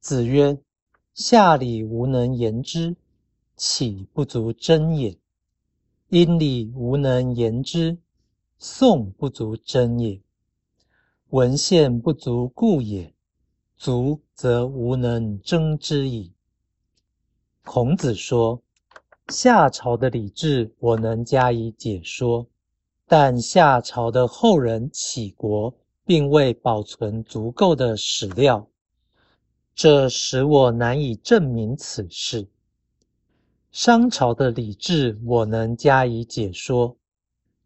子曰：“下礼无能言之，岂不足争也？殷礼无能言之，宋不足争也。文献不足故也，足则无能争之矣。”孔子说：“夏朝的礼制，我能加以解说，但夏朝的后人起国，并未保存足够的史料。”这使我难以证明此事。商朝的礼制，我能加以解说，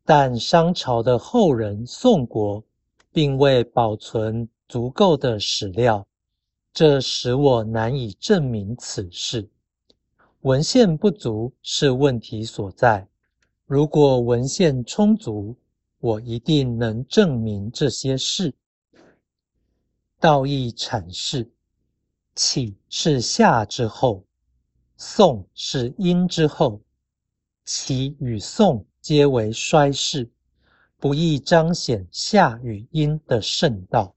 但商朝的后人宋国并未保存足够的史料，这使我难以证明此事。文献不足是问题所在。如果文献充足，我一定能证明这些事。道义阐释。启是夏之后，宋是殷之后，启与宋皆为衰世，不易彰显夏与殷的圣道。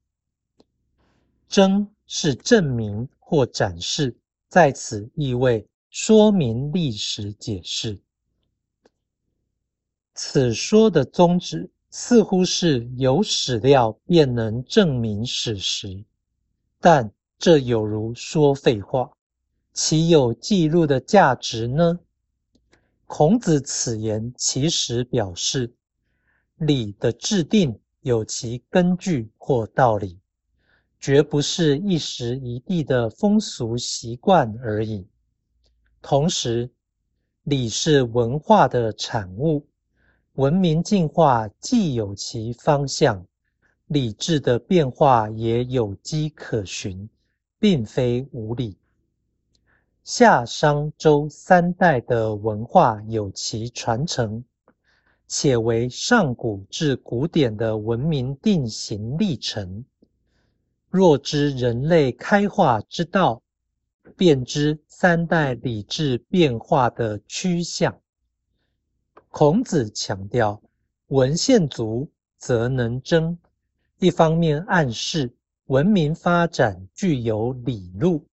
争是证明或展示，在此意味说明历史解释。此说的宗旨似乎是有史料便能证明史实，但。这有如说废话，岂有记录的价值呢？孔子此言其实表示，礼的制定有其根据或道理，绝不是一时一地的风俗习惯而已。同时，礼是文化的产物，文明进化既有其方向，礼制的变化也有迹可循。并非无理。夏商周三代的文化有其传承，且为上古至古典的文明定型历程。若知人类开化之道，便知三代礼制变化的趋向。孔子强调，文献足则能争，一方面暗示。文明发展具有理路，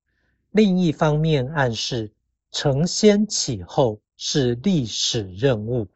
另一方面暗示承先启后是历史任务。